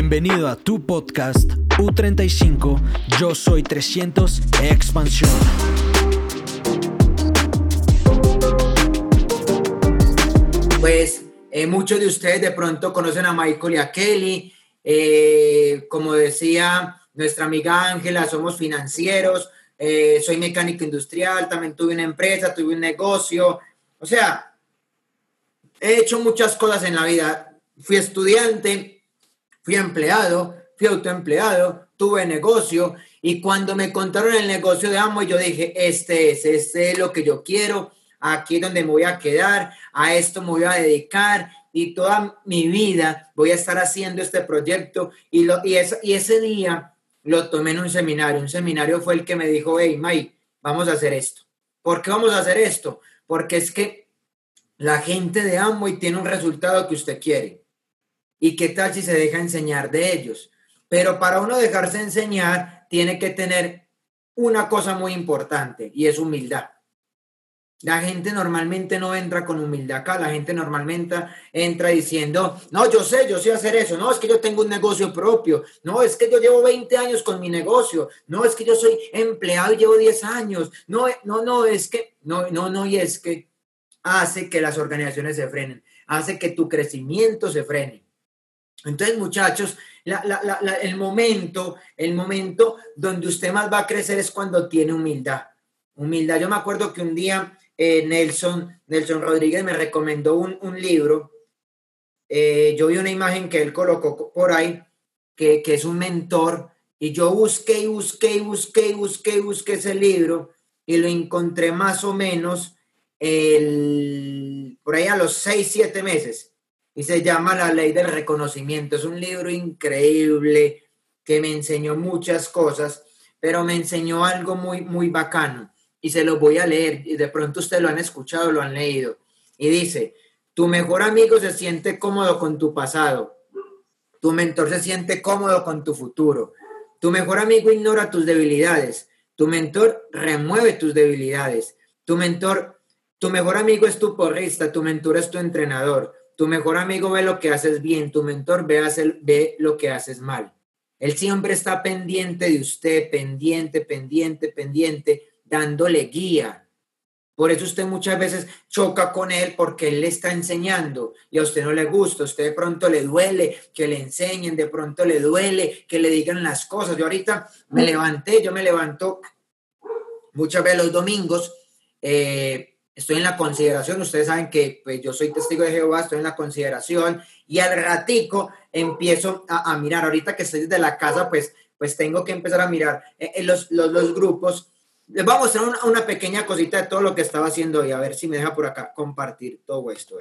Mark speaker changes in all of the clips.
Speaker 1: Bienvenido a tu podcast U35, yo soy 300 Expansión.
Speaker 2: Pues eh, muchos de ustedes de pronto conocen a Michael y a Kelly. Eh, como decía nuestra amiga Ángela, somos financieros, eh, soy mecánico industrial, también tuve una empresa, tuve un negocio. O sea, he hecho muchas cosas en la vida. Fui estudiante, fui empleado, fui autoempleado, tuve negocio y cuando me contaron el negocio de Amo, yo dije, este es, este es lo que yo quiero, aquí es donde me voy a quedar, a esto me voy a dedicar y toda mi vida voy a estar haciendo este proyecto y, lo, y, y ese día lo tomé en un seminario. Un seminario fue el que me dijo, hey, Mike, vamos a hacer esto. ¿Por qué vamos a hacer esto? Porque es que la gente de Amway tiene un resultado que usted quiere. ¿Y qué tal si se deja enseñar de ellos? Pero para uno dejarse enseñar, tiene que tener una cosa muy importante y es humildad. La gente normalmente no entra con humildad acá, la gente normalmente entra diciendo, no, yo sé, yo sé hacer eso, no, es que yo tengo un negocio propio, no, es que yo llevo 20 años con mi negocio, no, es que yo soy empleado y llevo 10 años, no, no, no, es que, no, no, no, y es que hace que las organizaciones se frenen, hace que tu crecimiento se frene. Entonces, muchachos, el momento, el momento donde usted más va a crecer es cuando tiene humildad. Humildad. Yo me acuerdo que un día eh, Nelson, Nelson Rodríguez me recomendó un, libro. Eh, yo vi una imagen que él colocó por ahí, que, es un mentor, y yo busqué y busqué y busqué y busqué y busqué ese libro y lo encontré más o menos el, por ahí a los seis, siete meses. Y se llama La Ley del Reconocimiento. Es un libro increíble que me enseñó muchas cosas, pero me enseñó algo muy, muy bacano y se lo voy a leer y de pronto ustedes lo han escuchado, lo han leído. Y dice, tu mejor amigo se siente cómodo con tu pasado, tu mentor se siente cómodo con tu futuro, tu mejor amigo ignora tus debilidades, tu mentor remueve tus debilidades, tu mentor, tu mejor amigo es tu porrista, tu mentor es tu entrenador, tu mejor amigo ve lo que haces bien, tu mentor ve, ve lo que haces mal. Él siempre está pendiente de usted, pendiente, pendiente, pendiente dándole guía. Por eso usted muchas veces choca con él porque él le está enseñando y a usted no le gusta, a usted de pronto le duele que le enseñen, de pronto le duele que le digan las cosas. Yo ahorita me levanté, yo me levanto muchas veces los domingos, eh, estoy en la consideración, ustedes saben que pues, yo soy testigo de Jehová, estoy en la consideración y al ratico empiezo a, mirar, ahorita que estoy desde la casa, pues, pues tengo que empezar a mirar eh, los, los, los grupos les voy a mostrar una, pequeña cosita de todo lo que estaba haciendo hoy. A ver si me deja por acá compartir todo esto.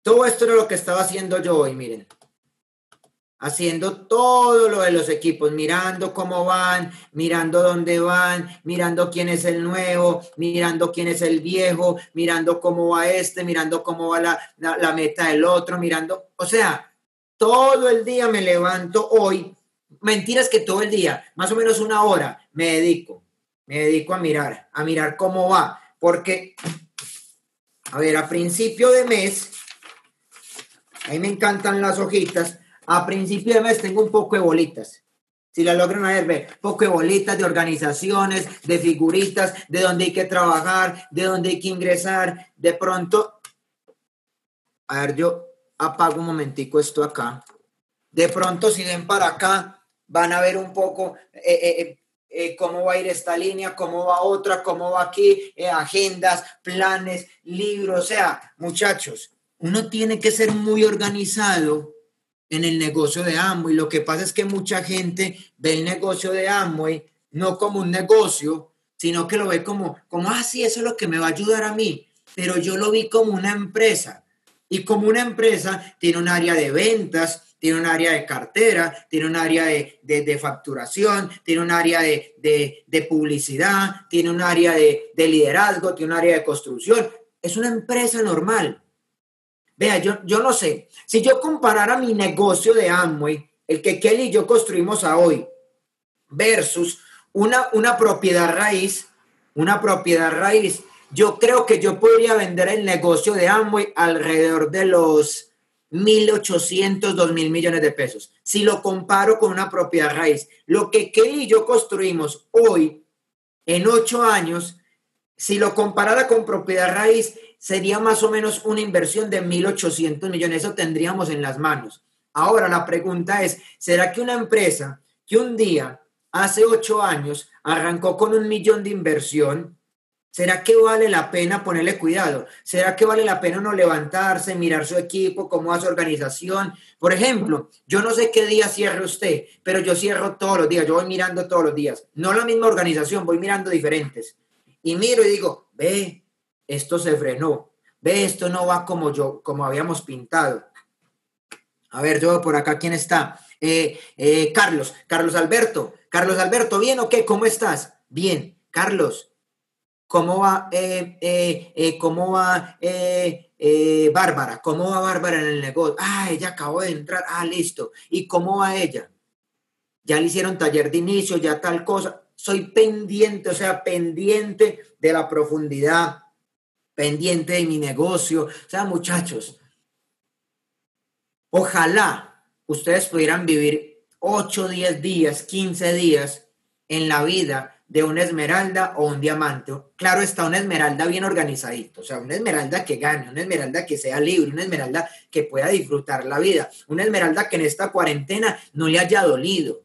Speaker 2: Todo esto era lo que estaba haciendo yo hoy, miren. Haciendo todo lo de los equipos, mirando cómo van, mirando dónde van, mirando quién es el nuevo, mirando quién es el viejo, mirando cómo va este, mirando cómo va la, la meta del otro, mirando, o sea, todo el día me levanto hoy. Mentiras que todo el día, más o menos una hora, me dedico me dedico a mirar, a mirar cómo va, porque, a ver, a principio de mes, a mí me encantan las hojitas, a principio de mes tengo un poco de bolitas. Si la logran ver, ve, poco de bolitas de organizaciones, de figuritas, de dónde hay que trabajar, de dónde hay que ingresar. De pronto, a ver, yo apago un momentico esto acá. De pronto, si ven para acá, van a ver un poco eh, eh, eh cómo va a ir esta línea, cómo va otra, cómo va aquí, agendas, planes, libros, o sea, muchachos, uno tiene que ser muy organizado en el negocio de Amway. Lo que pasa es que mucha gente ve el negocio de Amway no como un negocio, sino que lo ve como, como, ah, eso es lo que me va a ayudar a mí, pero yo lo vi como una empresa. Y como una empresa tiene un área de ventas, tiene un área de cartera, tiene un área de, facturación, tiene un área de, publicidad, tiene un área de, liderazgo, tiene un área de construcción. Es una empresa normal. Vea, yo, yo no sé, si yo comparara mi negocio de Amway, el que Kelly y yo construimos a hoy, versus una, una propiedad raíz, una propiedad raíz, yo creo que yo podría vender el negocio de Amway alrededor de los 1.800, 2.000 millones de pesos. Si lo comparo con una propiedad raíz, lo que Kelly y yo construimos hoy, en ocho años, si lo comparara con propiedad raíz, sería más o menos una inversión de 1.800 millones. Eso tendríamos en las manos. Ahora la pregunta es, ¿será que una empresa que un día, hace ocho años, arrancó con un millón de inversión, ¿Será que vale la pena ponerle cuidado? ¿Será que vale la pena no levantarse, mirar su equipo, cómo va su organización? Por ejemplo, yo no sé qué día cierre usted, pero yo cierro todos los días, yo voy mirando todos los días. No la misma organización, voy mirando diferentes. Y miro y digo, ve, esto se frenó, ve, esto no va como yo, como habíamos pintado. A ver, yo por acá, ¿quién está? Eh, eh, Carlos, Carlos Alberto. Carlos Alberto, ¿bien o qué? ¿Cómo estás? Bien, Carlos, ¿Cómo va, eh, eh, eh, cómo va Bárbara? ¿Cómo va Bárbara en el negocio? Ah, ella acabó de entrar. Ah, listo. ¿Y cómo va ella? Ya le hicieron taller de inicio, ya tal cosa. Soy pendiente, o sea, pendiente de la profundidad, pendiente de mi negocio. O sea, muchachos, ojalá ustedes pudieran vivir 8, 10 días, 15 días en la vida de una esmeralda o un diamante. Claro está, una esmeralda bien organizadito, o sea, una esmeralda que gane, una esmeralda que sea libre, una esmeralda que pueda disfrutar la vida, una esmeralda que en esta cuarentena no le haya dolido.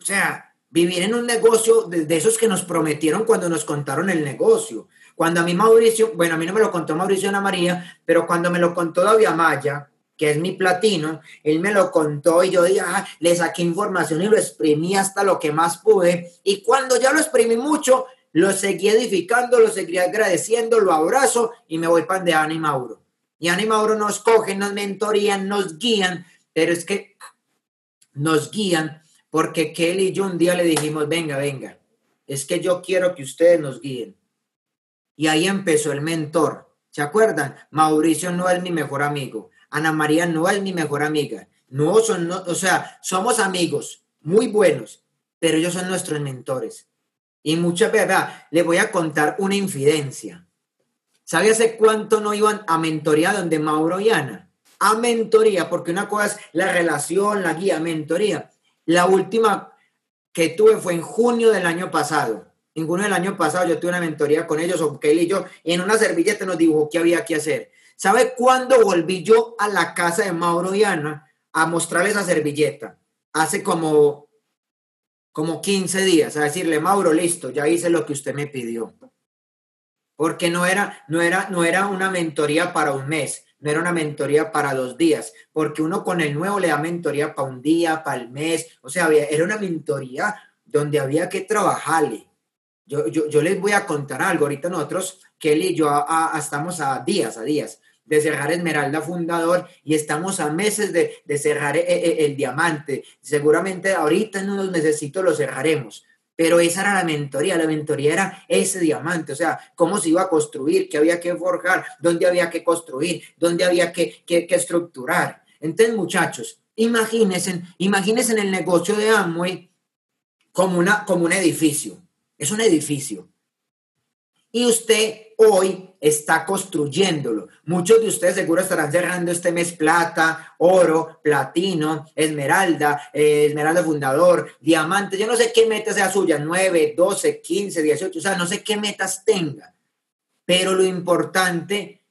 Speaker 2: O sea, vivir en un negocio de, esos que nos prometieron cuando nos contaron el negocio. Cuando a mí Mauricio, bueno, a mí no me lo contó Mauricio Ana María, pero cuando me lo contó David Amaya, que es mi platino, él me lo contó y yo dije, ah, le saqué información y lo exprimí hasta lo que más pude. Y cuando ya lo exprimí mucho, lo seguí edificando, lo seguí agradeciendo, lo abrazo y me voy para de Ana y Mauro. Y Ana y Mauro nos cogen, nos mentorían, nos guían, pero es que nos guían porque Kelly y yo un día le dijimos, venga, venga, es que yo quiero que ustedes nos guíen. Y ahí empezó el mentor. ¿Se acuerdan? Mauricio no es mi mejor amigo. Ana María no es mi mejor amiga. No son, o sea, somos amigos muy buenos, pero ellos son nuestros mentores. Y muchas veces, le voy a contar una infidencia. ¿Sabe hace cuánto no iban a mentoría donde Mauro y Ana? A mentoría, porque una cosa es la relación, la guía, mentoría. La última que tuve fue en junio del año pasado. Junio del año pasado yo tuve una mentoría con ellos, o Kelly y yo, y en una servilleta nos dibujó qué había que hacer. ¿Sabe cuándo volví yo a la casa de Mauro y Ana a mostrarle esa servilleta? Hace como, como 15 días, a decirle, Mauro, listo, ya hice lo que usted me pidió. Porque no era, no era, no era una mentoría para un mes, no era una mentoría para dos días, porque uno con el nuevo le da mentoría para un día, para el mes, o sea, era una mentoría donde había que trabajarle. Yo, les voy a contar algo, ahorita nosotros, Kelly y yo estamos a días, a días de cerrar Esmeralda Fundador y estamos a meses de, cerrar eh, eh, el, diamante. Seguramente ahorita en unos necesito lo cerraremos. Pero esa era la mentoría, la mentoría era ese diamante, o sea, cómo se iba a construir, qué había que forjar, dónde había que construir, dónde había que, que, estructurar. Entonces, muchachos, imagínense, imagínense en el negocio de Amway como, una, como un edificio. Es un edificio. Y usted hoy está construyéndolo. Muchos de ustedes seguro estarán cerrando este mes plata, oro, platino, esmeralda, eh, esmeralda fundador, diamante. Yo no sé qué meta sea suya, 9, 12, 15, 18, o sea, no sé qué metas tenga. Pero lo importante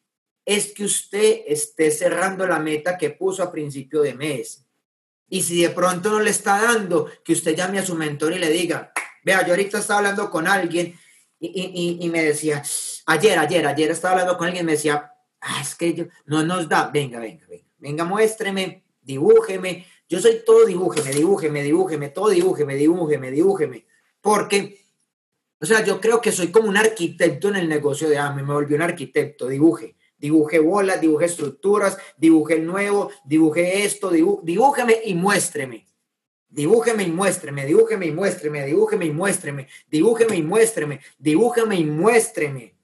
Speaker 2: es que usted esté cerrando la meta que puso a principio de mes. Y si de pronto no le está dando, que usted llame a su mentor y le diga, vea, yo ahorita estaba hablando con alguien y, me decía, ayer, ayer, ayer estaba hablando con alguien y me decía, ah, es que yo, no nos da, venga, venga, venga, venga, muéstreme, dibújeme, yo soy todo dibújeme, dibújeme, dibújeme, todo dibújeme, dibújeme, dibújeme, porque, o sea, yo creo que soy como un arquitecto en el negocio de AME, me volví un arquitecto, dibuje, dibuje bolas, dibuje estructuras, dibuje nuevo, dibuje esto, dibújeme y muéstreme. Dibújeme y muéstreme, dibújeme y muéstreme, dibújeme y muéstreme, dibújeme y muéstreme, dibújeme y muéstreme.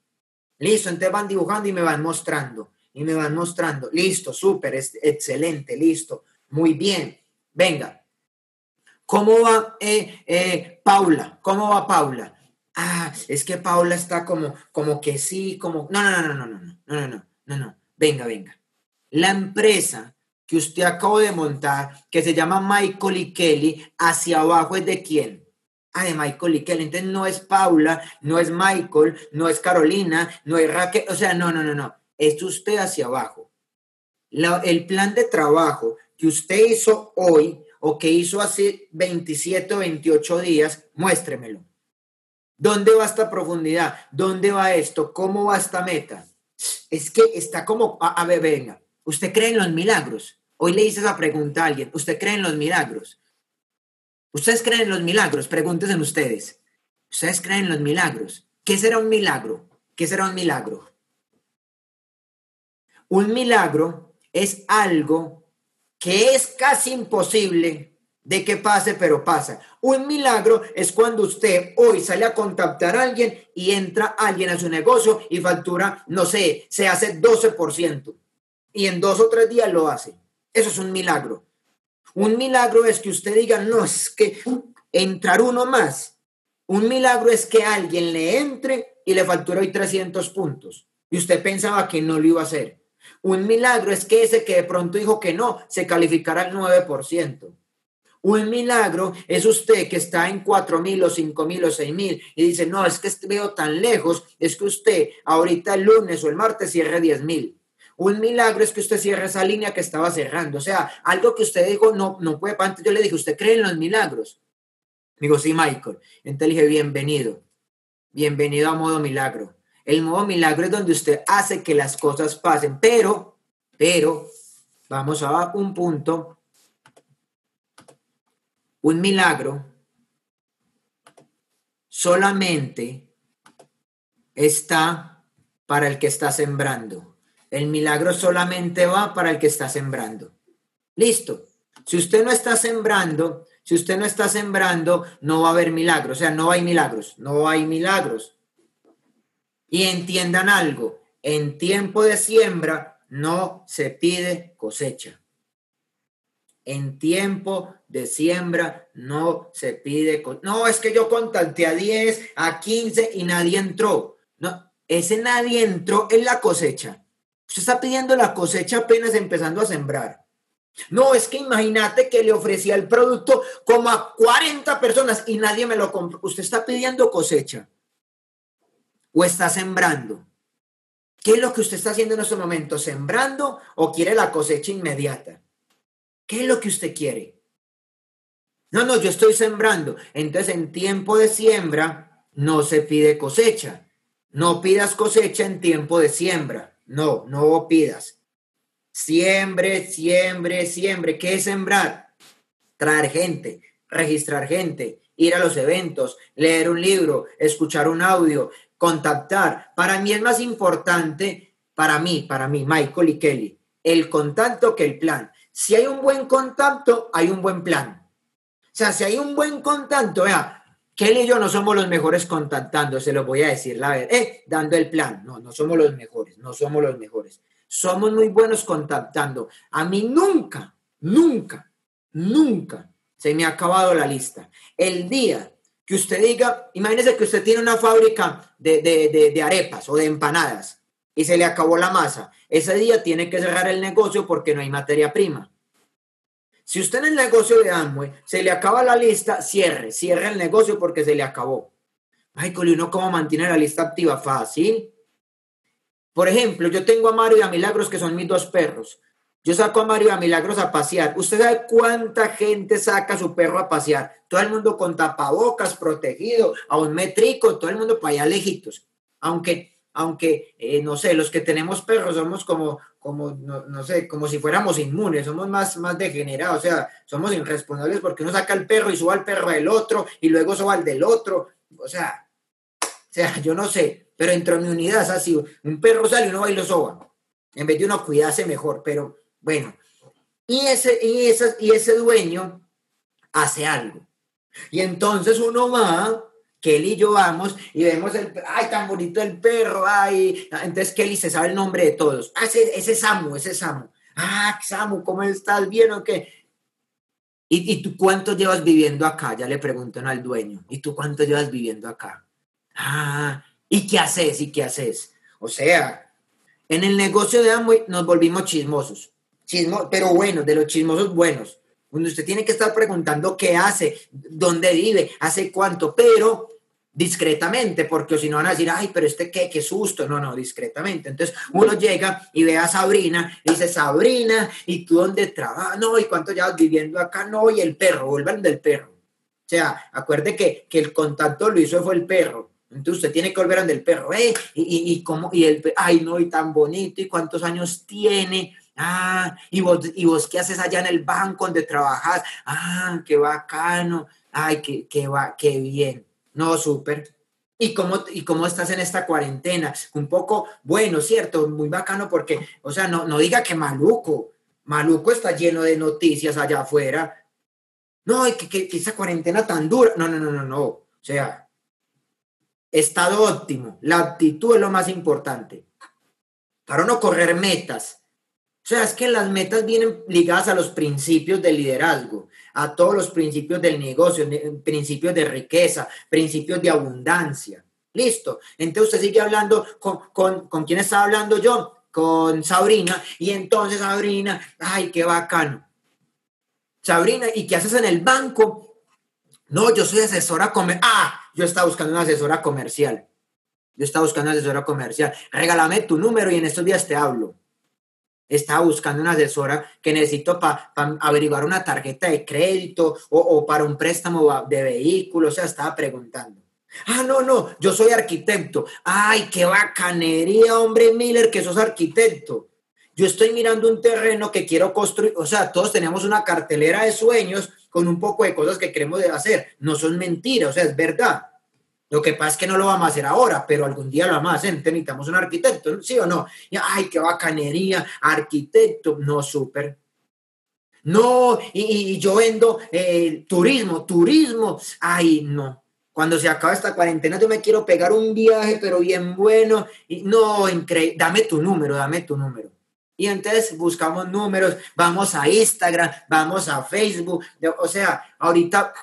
Speaker 2: Listo, entonces van dibujando y me van mostrando, y me van mostrando. Listo, súper, excelente, listo, muy bien. Venga, ¿cómo va eh, eh, Paula? ¿Cómo va Paula? Ah, es que Paula está como, como que sí, como... No, no, no, no, no, no, no, no, no, no, no. Venga, venga. la empresa que usted acabó de montar, que se llama Michael y Kelly, hacia abajo es de quién? Ah, de Michael y Kelly. Entonces no es Paula, no es Michael, no es Carolina, no es Raquel. O sea, no, no, no, no. Es usted hacia abajo. el plan de trabajo que usted hizo hoy o que hizo hace 27 o 28 días, muéstremelo. ¿Dónde va esta profundidad? ¿Dónde va esto? ¿Cómo va esta meta? Es que está como, a, ver, venga, ¿usted cree en los milagros? Hoy le hice esa pregunta a alguien, ¿usted cree en los milagros? ¿Ustedes creen en los milagros? Pregúntense ustedes. ¿Ustedes creen en los milagros? ¿Qué será un milagro? ¿Qué será un milagro? Un milagro es algo que es casi imposible de que pase, pero pasa. Un milagro es cuando usted hoy sale a contactar a alguien y entra alguien a su negocio y factura, no sé, se hace 12% y en dos o tres días lo hace. Eso es un milagro. Un milagro es que usted diga, no, es que entrar uno más. Un milagro es que alguien le entre y le factura hoy 300 puntos y usted pensaba que no lo iba a hacer. Un milagro es que ese que de pronto dijo que no, se calificara al 9%. Un milagro es usted que está en cuatro mil o cinco mil o seis mil y dice, no, es que veo tan lejos, es que usted ahorita el lunes o el martes cierre diez mil. Un milagro es que usted cierre esa línea que estaba cerrando. O sea, algo que usted dijo, no, no puede. Antes yo le dije, ¿usted cree en los milagros? Digo, sí, Michael. Entonces le dije, bienvenido. Bienvenido a modo milagro. El modo milagro es donde usted hace que las cosas pasen. Pero, pero, vamos a un punto un milagro solamente está para el que está sembrando. El milagro solamente va para el que está sembrando. Listo. Si usted no está sembrando, si usted no está sembrando, no va a haber milagros. O sea, no hay milagros, no hay milagros. Y entiendan algo, en tiempo de siembra no se pide cosecha. En tiempo de siembra no se pide. No, es que yo contacté a 10, a 15 y nadie entró. No, ese nadie entró en la cosecha. Usted está pidiendo la cosecha apenas empezando a sembrar. No, es que imagínate que le ofrecía el producto como a 40 personas y nadie me lo compró. Usted está pidiendo cosecha o está sembrando. ¿Qué es lo que usted está haciendo en este momento? ¿Sembrando o quiere la cosecha inmediata? ¿Qué es lo que usted quiere? No, no, yo estoy sembrando. Entonces, en tiempo de siembra no se pide cosecha. No pidas cosecha en tiempo de siembra. No, no pidas. Siembre, siembre, siembre. ¿Qué es sembrar? Traer gente, registrar gente, ir a los eventos, leer un libro, escuchar un audio, contactar. Para mí es más importante, para mí, para mí, Michael y Kelly, el contacto que el plan. Si hay un buen contacto, hay un buen plan. O sea, si hay un buen contacto, vea, Kelly y yo no somos los mejores contactando, se lo voy a decir, la verdad, eh, dando el plan. No, no somos los mejores, no somos los mejores. Somos muy buenos contactando. A mí nunca, nunca, nunca se me ha acabado la lista. El día que usted diga, imagínese que usted tiene una fábrica de, de, de arepas o de empanadas y se le acabó la masa. Ese día tiene que cerrar el negocio porque no hay materia prima. Si usted en el negocio de Amway se le acaba la lista, cierre, cierre el negocio porque se le acabó. Michael, ¿y uno cómo mantiene la lista activa? Fácil. Por ejemplo, yo tengo a Mario y a Milagros, que son mis dos perros. Yo saco a Mario y a Milagros a pasear. ¿Usted sabe cuánta gente saca su perro a pasear? Todo el mundo con tapabocas, protegido, a un metrico, todo el mundo para allá lejitos. Aunque aunque, eh, no sé, los que tenemos perros somos como, como no, sé, como si fuéramos inmunes, somos más, más degenerados, o sea, somos irresponsables porque uno saca el perro y suba al perro del otro y luego suba al del otro, o sea, o sea, yo no sé, pero entre mi unidad es así, un perro sale y uno va y lo soba, en vez de uno cuidarse mejor, pero bueno, y ese, y ese, y ese dueño hace algo. Y entonces uno va Kelly y yo vamos y vemos el, ay, tan bonito el perro, ay, entonces Kelly se sabe el nombre de todos. Ah, ese, ese es Samu, ese es Samu. Ah, Samu, ¿cómo estás? ¿Bien o qué? ¿Y, ¿Y, tú cuánto llevas viviendo acá? Ya le preguntan al dueño. ¿Y tú cuánto llevas viviendo acá? Ah, ¿y qué haces? ¿Y qué haces? O sea, En el negocio de Amway nos volvimos chismosos, chismo, pero buenos, de los chismosos buenos. Donde usted tiene que estar preguntando qué hace, dónde vive, hace cuánto, pero discretamente, porque si no van a decir, ay, pero este qué, qué susto. No, no, discretamente. Entonces uno llega y ve a Sabrina y dice, Sabrina, ¿y tú dónde trabajas? No, ¿y cuánto llevas viviendo acá? No, y el perro, vuelvan del perro. O sea, acuerde que, que el contacto lo hizo fue el perro. Entonces usted tiene que volver del perro, ¿eh? Y, y, y, cómo, y el, ay, no, y tan bonito, y cuántos años tiene. Ah, y vos, y vos qué haces allá en el banco donde trabajas. Ah, qué bacano. Ay, qué, qué, va, qué bien. No, súper. ¿Y cómo, ¿Y cómo estás en esta cuarentena? Un poco, bueno, cierto, muy bacano porque, o sea, no, no diga que maluco. Maluco está lleno de noticias allá afuera. No, que, que, que esa cuarentena tan dura. No, no, no, no, no. O sea, estado óptimo. La actitud es lo más importante. Para no correr metas. O sea, es que las metas vienen ligadas a los principios del liderazgo a todos los principios del negocio, principios de riqueza, principios de abundancia. Listo. Entonces usted sigue hablando con, con, con quién estaba hablando yo, con Sabrina, y entonces Sabrina, ay, qué bacano. Sabrina, ¿y qué haces en el banco? No, yo soy asesora comercial. Ah, yo estaba buscando una asesora comercial. Yo estaba buscando una asesora comercial. Regálame tu número y en estos días te hablo estaba buscando una asesora que necesito para averiguar una tarjeta de crédito o, para un préstamo de vehículo, o sea, estaba preguntando. Ah, no, no, yo soy arquitecto. Ay, qué bacanería, hombre Miller, que sos arquitecto. Yo estoy mirando un terreno que quiero construir, o sea, todos tenemos una cartelera de sueños con un poco de cosas que queremos hacer. No son mentiras, o sea, es verdad. Lo que pasa es que no lo vamos a hacer ahora, pero algún día lo vamos a hacer. necesitamos un arquitecto, ¿sí o no? Ay, qué bacanería, arquitecto. No, súper. No, y, yo vendo eh, turismo, turismo. Ay, no. Cuando se acaba esta cuarentena, yo me quiero pegar un viaje, pero bien bueno. Y, no, increíble. Dame tu número, dame tu número. Y entonces buscamos números, vamos a Instagram, vamos a Facebook. O sea, ahorita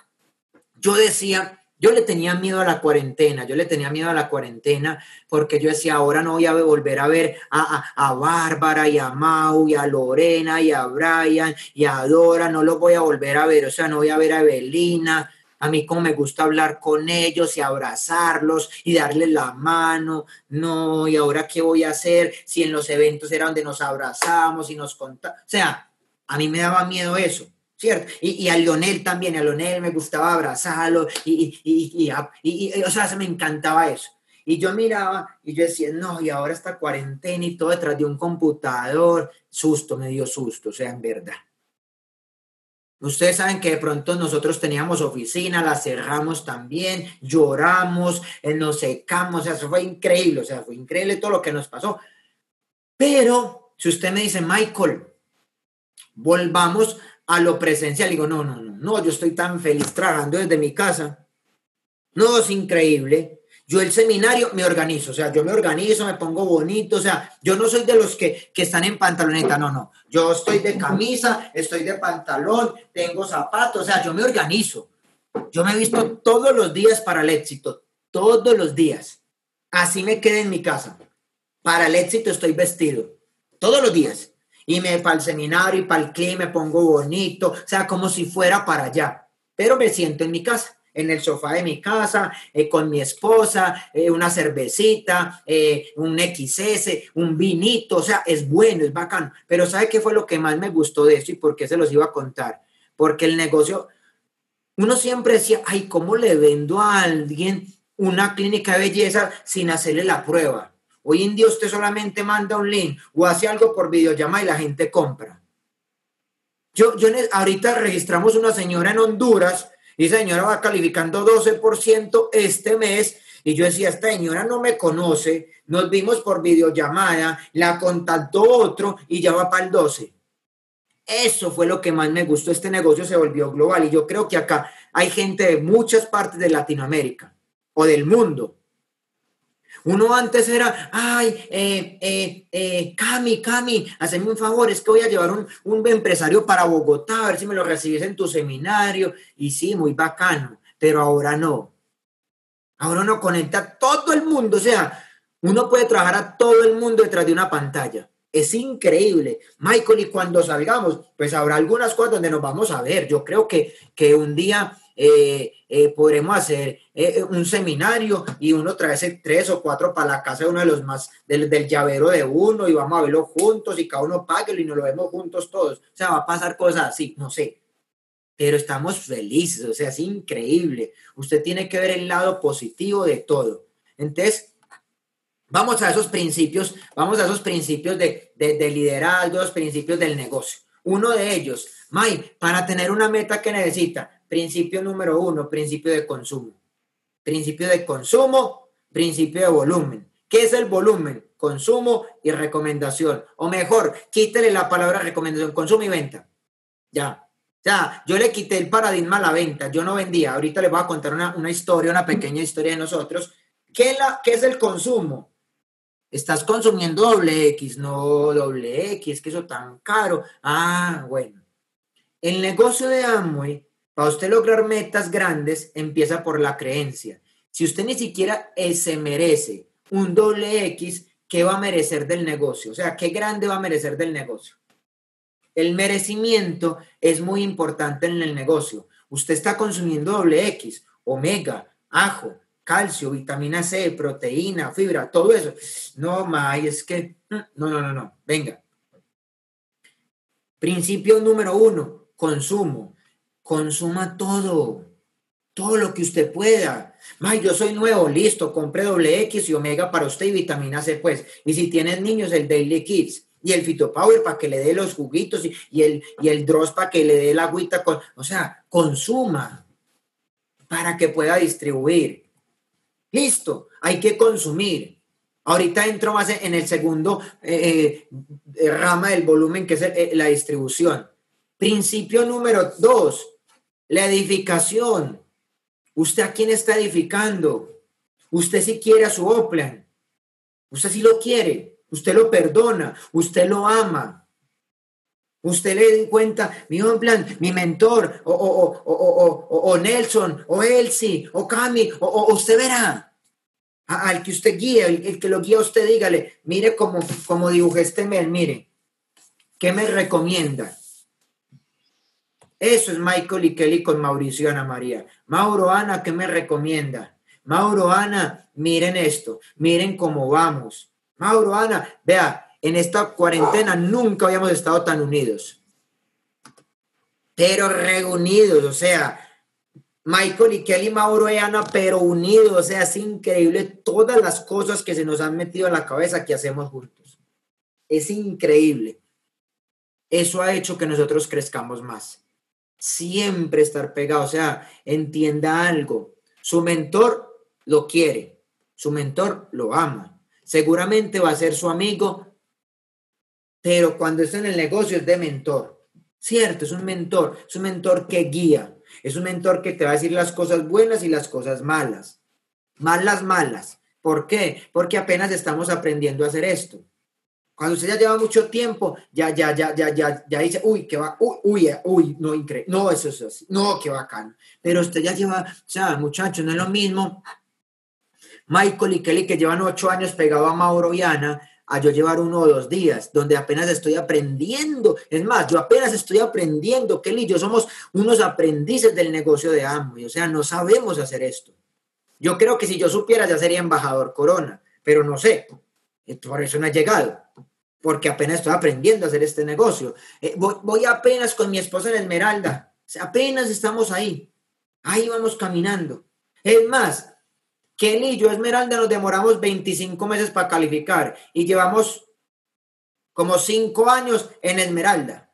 Speaker 2: yo decía, yo le tenía miedo a la cuarentena, yo le tenía miedo a la cuarentena porque yo decía, ahora no voy a volver a ver a, a, Bárbara y a Mau y a Lorena y a Brian y a Dora, no los voy a volver a ver, o sea, no voy a ver a Evelina. A mí como me gusta hablar con ellos y abrazarlos y darles la mano. No, ¿y ahora qué voy a hacer si en los eventos era donde nos abrazamos y nos contamos? O sea, a mí me daba miedo eso. ¿Cierto? Y, a Lionel también, a Lionel me gustaba abrazarlo y, y, y, o sea, se me encantaba eso. Y yo miraba y yo decía, no, y ahora está cuarentena y todo detrás de un computador, susto, me dio susto, o sea, en verdad. Ustedes saben que de pronto nosotros teníamos oficina, la cerramos también, lloramos, eh, nos secamos, o sea, eso fue increíble, o sea, fue increíble todo lo que nos pasó. Pero si usted me dice, Michael, volvamos a lo presencial. Digo, no, no, no, no, yo estoy tan feliz trabajando desde mi casa. No, es increíble. Yo el seminario me organizo, o sea, yo me organizo, me pongo bonito, o sea, yo no soy de los que, que están en pantaloneta, no, no. Yo estoy de camisa, estoy de pantalón, tengo zapatos, o sea, yo me organizo. Yo me he visto todos los días para el éxito, todos los días. Así me quedé en mi casa. Para el éxito estoy vestido, todos los días y me para el seminario y para el clima me pongo bonito, o sea, como si fuera para allá, pero me siento en mi casa en el sofá de mi casa, eh, con mi esposa, eh, una cervecita, eh, un XS, un vinito, o sea, es bueno, es bacano. Pero ¿sabe qué fue lo que más me gustó de eso y por qué se los iba a contar? Porque el negocio, uno siempre decía, ay, ¿cómo le vendo a alguien una clínica de belleza sin hacerle la prueba? Hoy en día usted solamente manda un link o hace algo por videollamada y la gente compra. Yo, yo ahorita registramos una señora en Honduras y esa señora va calificando 12% este mes y yo decía, esta señora no me conoce, nos vimos por videollamada, la contactó otro y ya va para el 12. Eso fue lo que más me gustó. Este negocio se volvió global y yo creo que acá hay gente de muchas partes de Latinoamérica o del mundo uno antes era, ay, eh, eh, eh, Cami, Cami, hazme un favor, es que voy a llevar un, un empresario para Bogotá, a ver si me lo recibes en tu seminario. Y sí, muy bacano, pero ahora no. Ahora uno conecta a todo el mundo, o sea, Uno puede trabajar a todo el mundo detrás de una pantalla. Es increíble. Michael, y cuando salgamos, pues habrá algunas cosas donde nos vamos a ver. Yo creo que, que un día eh, eh, podremos hacer eh, un seminario y uno trae tres o cuatro para la casa de uno de los más, del, del, llavero de uno y vamos a verlo juntos y cada uno pague y nos lo vemos juntos todos. O sea, va a pasar cosas así, no sé. Pero estamos felices, o sea, es increíble. Usted tiene que ver el lado positivo de todo. Entonces, Vamos a esos principios, vamos a esos principios de, de, liderazgo, los principios del negocio. Uno de ellos, May, para tener una meta que necesita, principio número uno, principio de consumo. Principio de consumo, principio de volumen. ¿Qué es el volumen? Consumo y recomendación. O mejor, quítele la palabra recomendación, consumo y venta. Ya. Ya, yo le quité el paradigma a la venta. Yo no vendía. Ahorita les voy a contar una, una historia, una pequeña historia de nosotros. ¿Qué, la, ¿Qué es el consumo? Estás consumiendo doble X, no doble X, que eso tan caro. Ah, bueno. El negocio de Amway, para usted lograr metas grandes, empieza por la creencia. Si usted ni siquiera se merece un doble X, ¿qué va a merecer del negocio? O sea, ¿qué grande va a merecer del negocio? El merecimiento es muy importante en el negocio. Usted está consumiendo doble X, omega, ajo, calcio, vitamina C, proteína, fibra, todo eso. No, May, es que, mm, no, no, no, no, venga. Principio número uno, consumo. Consuma todo, todo lo que usted pueda. May, yo soy nuevo, listo, compre doble X y omega para usted y vitamina C, pues. Y si tienes niños, el Daily Kids y el Fitopower para que le dé los juguitos y, el, y el Dross para que le dé la agüita. O sea, consuma para que pueda distribuir. Listo, hay que consumir. Ahorita entro más en el segundo eh, eh, rama del volumen, que es eh, la distribución. Principio número dos, la edificación. ¿Usted a quién está edificando? Usted si quiere a su Oplan. Usted si lo quiere. Usted lo perdona. Usted lo ama. Usted le di cuenta, mi Oplan, mi mentor, o, o, o, Nelson, o Elsie, o Cami, o, usted verá al que usted guía, el, que lo guía usted, dígale, mire cómo, cómo dibujé este mail, mire, ¿qué me recomienda? Eso es Michael y Kelly con Mauricio Ana María. Mauro Ana, ¿qué me recomienda? Mauro Ana, miren esto, miren cómo vamos. Mauro Ana, vea, en esta cuarentena nunca habíamos estado tan unidos. Pero reunidos, o sea, Michael y Kelly, Mauro y Ana, pero unidos. O sea, es increíble todas las cosas que se nos han metido en la cabeza que hacemos juntos. Es increíble. Eso ha hecho que nosotros crezcamos más. Siempre estar pegado. O sea, entienda algo. Su mentor lo quiere. Su mentor lo ama. Seguramente va a ser su amigo, pero cuando está en el negocio es de mentor. Cierto, es un mentor. Es un mentor que guía es un mentor que te va a decir las cosas buenas y las cosas malas. Malas, malas. ¿Por qué? Porque apenas estamos aprendiendo a hacer esto. Cuando usted ya lleva mucho tiempo, ya, ya, ya, ya, ya, ya dice, uy, qué va, uy, uy, uy, no, increíble, no, eso es así, no, qué bacano. Pero usted ya lleva, o sea, muchachos, no es lo mismo Michael y Kelly que llevan ocho años pegado a Mauro y Ana, a yo llevar uno o dos días, donde apenas estoy aprendiendo. Es más, yo apenas estoy aprendiendo, Kelly yo somos unos aprendices del negocio de Amway, o sea, no sabemos hacer esto. Yo creo que si yo supiera ya sería embajador Corona, pero no sé, por eso no he llegado, porque apenas estoy aprendiendo a hacer este negocio. Eh, voy, voy apenas con mi esposa en Esmeralda, apenas estamos ahí, ahí vamos caminando. Es más, Kelly y yo, Esmeralda, nos demoramos 25 meses para calificar y llevamos como 5 años en Esmeralda.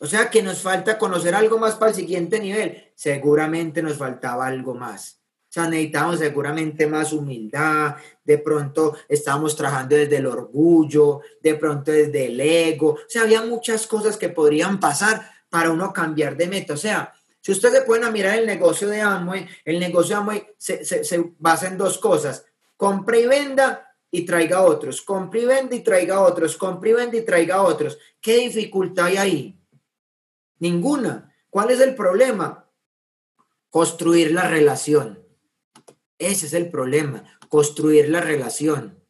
Speaker 2: O sea que nos falta conocer algo más para el siguiente nivel. Seguramente nos faltaba algo más. O sea, necesitamos seguramente más humildad, de pronto estábamos trabajando desde el orgullo, de pronto desde el ego. O sea, había muchas cosas que podrían pasar para uno cambiar de meta. O sea, si ustedes pueden mirar el negocio de Amway, el negocio de Amway se, se, basa en dos cosas. Compre y venda y traiga otros. Compre y venda y traiga otros. Compre y venda y traiga otros. ¿Qué dificultad hay ahí? Ninguna. ¿Cuál es el problema? Construir la relación. Ese es el problema, construir la relación.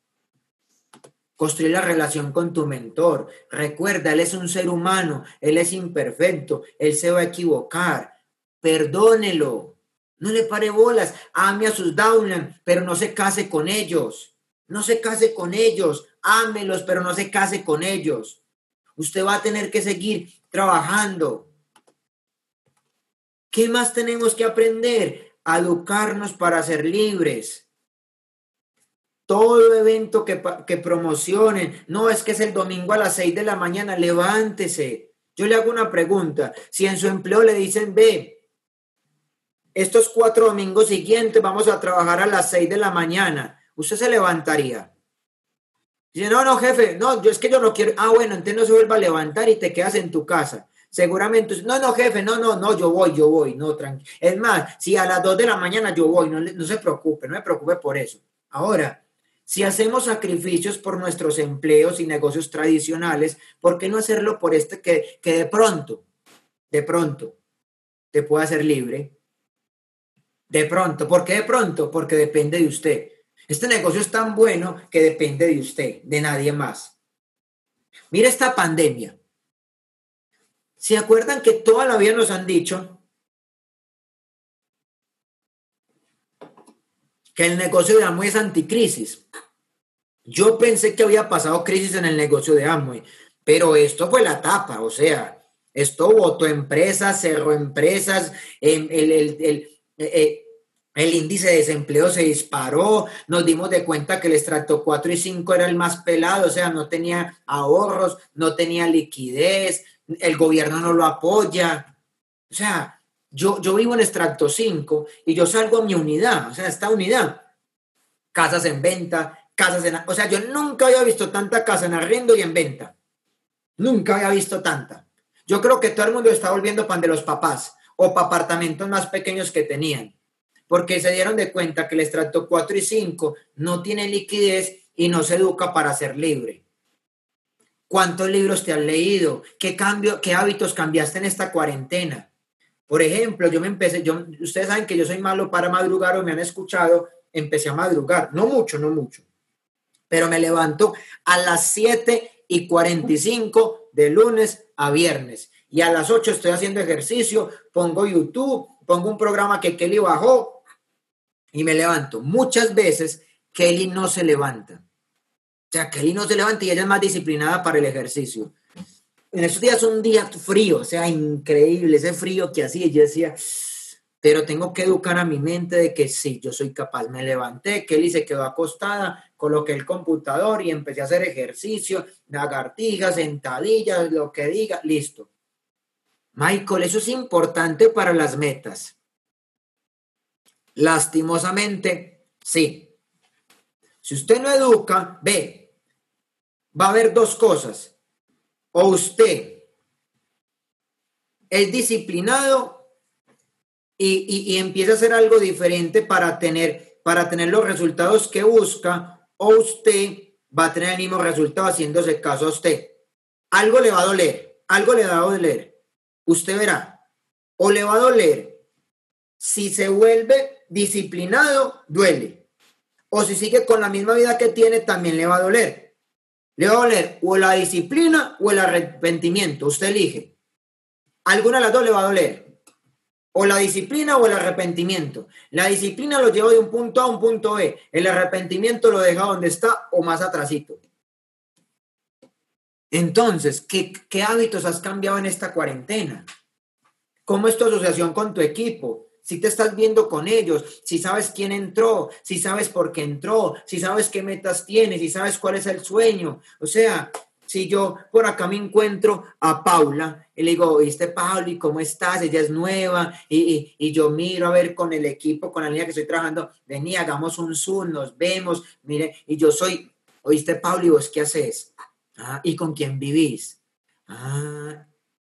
Speaker 2: Construir la relación con tu mentor. Recuerda, él es un ser humano, él es imperfecto, él se va a equivocar. Perdónelo. No le pare bolas. Ame a sus downline, pero no se case con ellos. No se case con ellos. Ámelos, pero no se case con ellos. Usted va a tener que seguir trabajando. ¿Qué más tenemos que aprender? A educarnos para ser libres. Todo evento que, que promocionen, no es que es el domingo a las 6 de la mañana, levántese. Yo le hago una pregunta. Si en su empleo le dicen, ve, estos cuatro domingos siguientes vamos a trabajar a las 6 de la mañana, ¿usted se levantaría? Dice, no, no, jefe, no, yo es que yo no quiero. Ah, bueno, entonces no se vuelva a levantar y te quedas en tu casa. Seguramente, no, no, jefe, no, no, no, yo voy, yo voy, no, tranquilo. Es más, si a las 2 de la mañana yo voy, no, no se preocupe, no me preocupe por eso. Ahora, si hacemos sacrificios por nuestros empleos y negocios tradicionales, ¿por qué no hacerlo por este que, que de pronto, de pronto, te pueda hacer libre? De pronto, ¿por qué de pronto? Porque depende de usted. Este negocio es tan bueno que depende de usted, de nadie más. Mira esta pandemia. ¿Se acuerdan que toda la vida nos han dicho que el negocio de Amway es anticrisis? Yo pensé que había pasado crisis en el negocio de Amway, pero esto fue la tapa, o sea, esto votó empresas, cerró empresas, el, el, el eh, el índice de desempleo se disparó, nos dimos de cuenta que el estrato 4 y 5 era el más pelado, o sea, no tenía ahorros, no tenía liquidez, el gobierno no lo apoya. O sea, yo, yo vivo en estrato 5 y yo salgo a mi unidad, o sea, esta unidad, casas en venta, casas en... O sea, yo nunca había visto tanta casa en arriendo y en venta. Nunca había visto tanta. Yo creo que todo el mundo está volviendo pan de los papás o para apartamentos más pequeños que tenían porque se dieron de cuenta que el estrato 4 y 5 no tiene liquidez y no se educa para ser libre. ¿Cuántos libros te has leído? ¿Qué cambio, qué hábitos cambiaste en esta cuarentena? Por ejemplo, yo me empecé, yo, ustedes saben que yo soy malo para madrugar o me han escuchado, empecé a madrugar, no mucho, no mucho, pero me levanto a las 7 y 45 de lunes a viernes y a las 8 estoy haciendo ejercicio, pongo YouTube, pongo un programa que Kelly bajó y me levanto. Muchas veces Kelly no se levanta. O sea, Kelly no se levanta y ella es más disciplinada para el ejercicio. En esos días un día frío, o sea, increíble, ese frío que hacía. Yo decía, pero tengo que educar a mi mente de que sí, yo soy capaz. Me levanté, Kelly se quedó acostada, coloqué el computador y empecé a hacer ejercicio, lagartijas, sentadillas, lo que diga, listo. Michael, eso es importante para las metas. Lastimosamente, sí. Si usted no educa, ve, va a haber dos cosas. O usted es disciplinado y, empieza a hacer algo diferente para tener, para tener los resultados que busca, o usted va a tener el mismo resultado haciéndose caso a usted. Algo le va a doler, algo le va a doler. Usted verá, o le va a doler si se vuelve disciplinado, duele. O si sigue con la misma vida que tiene, también le va a doler. Le va a doler o la disciplina o el arrepentimiento. Usted elige. Alguna de las dos le va a doler. O la disciplina o el arrepentimiento. La disciplina lo lleva de un punto A a un punto B. El arrepentimiento lo deja donde está o más atrasito. Entonces, ¿qué, ¿qué hábitos has cambiado en esta cuarentena? ¿Cómo es tu asociación con tu equipo? si te estás viendo con ellos, si sabes quién entró, si sabes por qué entró, si sabes qué metas tienes, si sabes cuál es el sueño. O sea, si yo por acá me encuentro a Paula y le digo, ¿viste Paula? ¿Y cómo estás? Ella es nueva y, y, yo miro a ver con el equipo, con la línea que estoy trabajando, vení, hagamos un Zoom, nos vemos, mire, y yo soy, ¿oíste Paula? ¿Y vos qué haces? Ah, ¿y con quién vivís? Ah,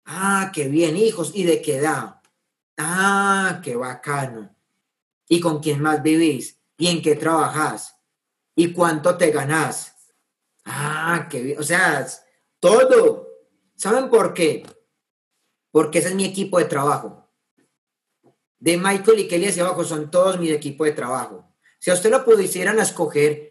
Speaker 2: ah, qué bien, hijos, ¿y de qué edad? Ah, qué bacano. ¿Y con quién más vivís? ¿Y en qué trabajás? ¿Y cuánto te ganás? Ah, qué bien. O sea, todo. ¿Saben por qué? Porque ese es mi equipo de trabajo. De Michael y Kelly hacia abajo son todos mi equipo de trabajo. Si a usted lo pudieran escoger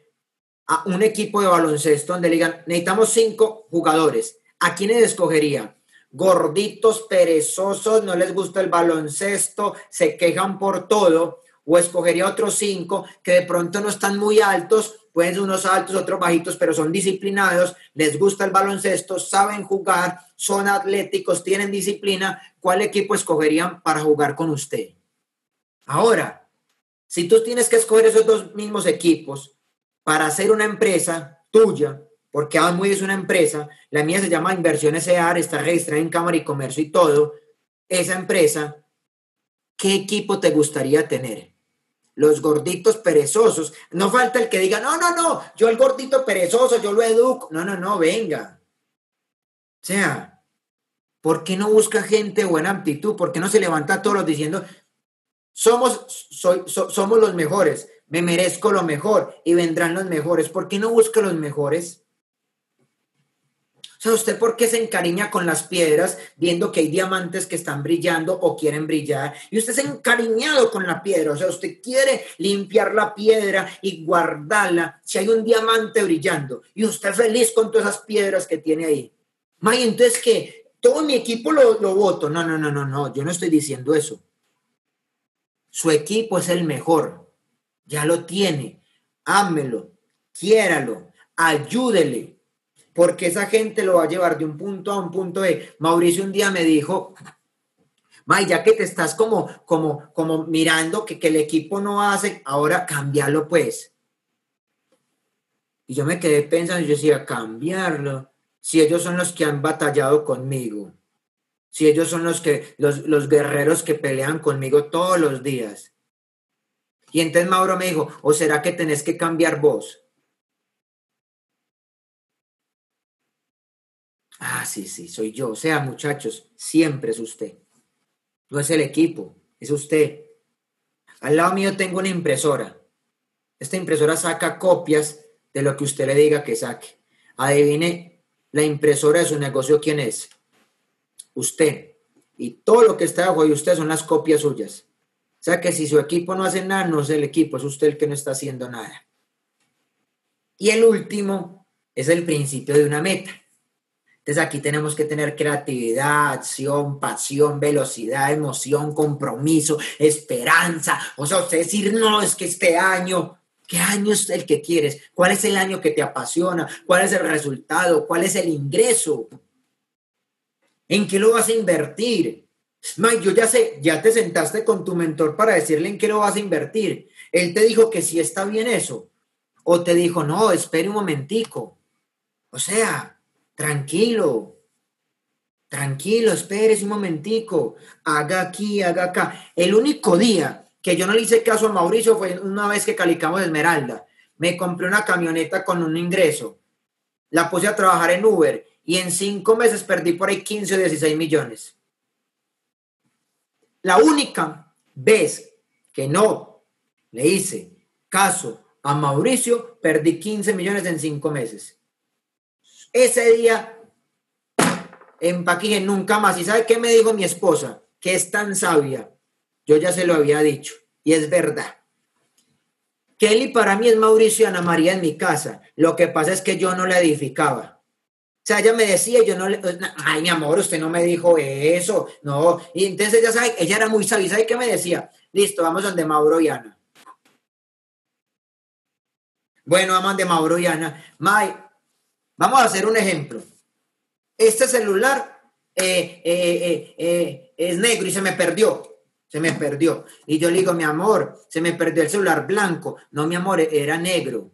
Speaker 2: a un equipo de baloncesto donde le digan, necesitamos cinco jugadores, ¿a quiénes escogería? Gorditos, perezosos, no les gusta el baloncesto, se quejan por todo, o escogería otros cinco que de pronto no están muy altos, pueden ser unos altos, otros bajitos, pero son disciplinados, les gusta el baloncesto, saben jugar, son atléticos, tienen disciplina, ¿cuál equipo escogerían para jugar con usted? Ahora, si tú tienes que escoger esos dos mismos equipos para hacer una empresa tuya, porque Amway es una empresa, la mía se llama Inversiones EAR, está registrada en Cámara y Comercio y todo, esa empresa, ¿qué equipo te gustaría tener? Los gorditos perezosos. No falta el que diga, no, no, no, yo el gordito perezoso, yo lo educo. No, no, no, venga. O sea, ¿por qué no busca gente buena aptitud? ¿Por qué no se levanta todos diciendo, somos, soy, somos los mejores, me merezco lo mejor y vendrán los mejores. ¿Por qué no busca los mejores? O sea, ¿usted por qué se encariña con las piedras viendo que hay diamantes que están brillando o quieren brillar? Y usted se ha encariñado con la piedra. O sea, usted quiere limpiar la piedra y guardarla si hay un diamante brillando. Y usted feliz con todas esas piedras que tiene ahí. May, entonces que todo mi equipo lo, lo voto. No, no, no, no, no. Yo no estoy diciendo eso. Su equipo es el mejor. Ya lo tiene. Ámelo, quiéralo, ayúdele, porque esa gente lo va a llevar de un punto a un punto B. Mauricio un día me dijo, May, ya que te estás como, como, como mirando que, que el equipo no hace, ahora cambiarlo pues. Y yo me quedé pensando, yo decía, cambiarlo, si ellos son los que han batallado conmigo. Si ellos son los que, los, los guerreros que pelean conmigo todos los días. Y entonces Mauro me dijo, ¿o será que tenés que cambiar vos? Ah, sí, sí, soy yo. O sea, muchachos, siempre es usted. No es el equipo, es usted. Al lado mío tengo una impresora. Esta impresora saca copias de lo que usted le diga que saque. Adivine, la impresora de su negocio, ¿quién es? usted. Y todo lo que está abajo de usted son las copias suyas. O sea que si su equipo no hace nada, no es el equipo, es usted el que no está haciendo nada. Y el último es el principio de una meta. Entonces aquí tenemos que tener creatividad, acción, pasión, velocidad, emoción, compromiso, esperanza. O sea, usted decir, no, es que este año, ¿qué año es el que quieres? ¿Cuál es el año que te apasiona? ¿Cuál es el resultado? ¿Cuál es el ingreso? ¿En qué lo vas a invertir? Mike, yo ya sé, ya te sentaste con tu mentor para decirle en qué lo vas a invertir. Él te dijo que sí está bien eso. O te dijo, no, espere un momentico. O sea, tranquilo. Tranquilo, espere un momentico. Haga aquí, haga acá. El único día que yo no le hice caso a Mauricio fue una vez que calicamos Esmeralda. Me compré una camioneta con un ingreso. La puse a trabajar en Uber y en cinco meses perdí por ahí 15 o 16 millones. La única vez que no le hice caso a Mauricio, perdí 15 millones en cinco meses. Ese día empaqué nunca más. ¿Y sabe qué me dijo mi esposa? Que es tan sabia. Yo ya se lo había dicho y es verdad. Kelly para mí es Mauricio y Ana María en mi casa. Lo que pasa es que yo no la edificaba. O sea, ella me decía, yo no le, ay, mi amor, usted no me dijo eso, no. Y entonces ella sabe, ella era muy sabia, ¿sabe qué me decía? Listo, vamos donde Mauro y Ana. Bueno, vamos donde Mauro y Ana. May, vamos a hacer un ejemplo. Este celular eh, eh, eh, es negro y se me perdió. Se me perdió. Y yo le digo, mi amor, se me perdió el celular blanco. No, mi amor, era negro.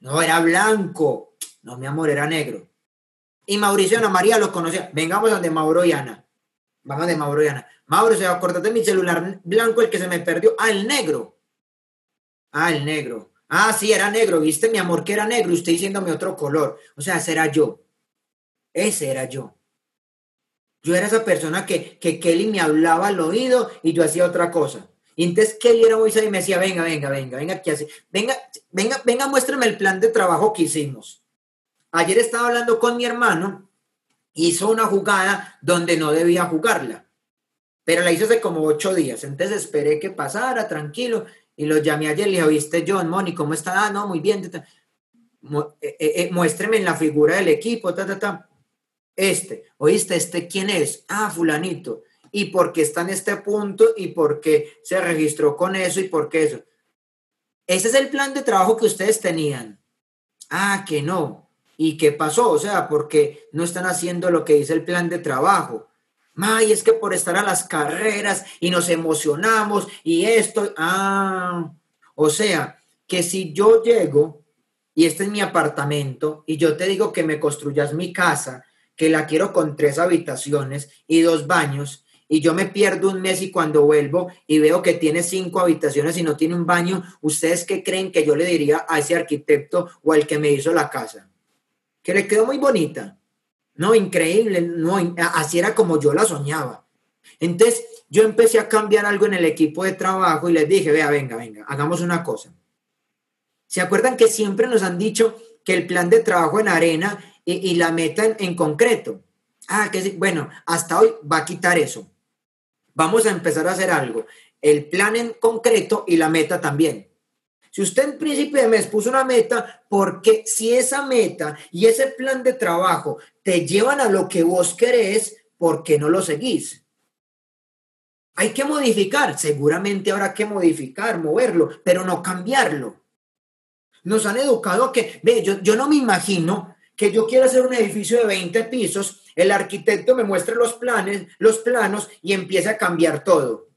Speaker 2: No, era blanco. No, mi amor, era negro. Y Mauricio y Ana María los conocía. Vengamos donde Mauro y Ana. Vamos de Mauro y Ana. Mauro, se de mi celular blanco, el que se me perdió. Ah, el negro. Ah, el negro. Ah, sí, era negro. ¿Viste, mi amor, que era negro? Usted diciéndome otro color. O sea, ese era yo. Ese era yo. Yo era esa persona que, que Kelly me hablaba al oído y yo hacía otra cosa. Y entonces Kelly era muy y me decía, venga, venga, venga, venga, ¿qué hace? Venga, venga, venga, muéstrame el plan de trabajo que hicimos. Ayer estaba hablando con mi hermano, hizo una jugada donde no debía jugarla, pero la hizo hace como ocho días. Entonces esperé que pasara, tranquilo. y lo llamé ayer le dije, ¿viste John, Moni, cómo está? Ah, no, muy bien. Eh, eh, eh, muéstreme en la figura del equipo, ta, ta, ta. Este, ¿oíste? ¿Este quién es? Ah, fulanito. ¿Y por qué está en este punto? ¿Y por qué se registró con eso? ¿Y por qué eso? Ese es el plan de trabajo que ustedes tenían. Ah, que no. ¿Y qué pasó? O sea, porque no están haciendo lo que dice el plan de trabajo. Ay, es que por estar a las carreras y nos emocionamos y esto. Ah, o sea, que si yo llego y este es mi apartamento y yo te digo que me construyas mi casa, que la quiero con tres habitaciones y dos baños, y yo me pierdo un mes y cuando vuelvo y veo que tiene cinco habitaciones y no tiene un baño, ¿ustedes qué creen que yo le diría a ese arquitecto o al que me hizo la casa? Que le quedó muy bonita. No, increíble, no, así era como yo la soñaba. Entonces, yo empecé a cambiar algo en el equipo de trabajo y les dije, vea, venga, venga, hagamos una cosa. ¿Se acuerdan que siempre nos han dicho que el plan de trabajo en arena y, la meta en, concreto? Ah, que sí, bueno, hasta hoy va a quitar eso. Vamos a empezar a hacer algo. El plan en concreto y la meta también. Si usted en principio de mes puso una meta, porque si esa meta y ese plan de trabajo te llevan a lo que vos querés, ¿por qué no lo seguís? Hay que modificar, seguramente habrá que modificar, moverlo, pero no cambiarlo. Nos han educado que, ve, yo, yo no me imagino que yo quiera hacer un edificio de 20 pisos, el arquitecto me muestre los planes, los planos y empiece a cambiar todo.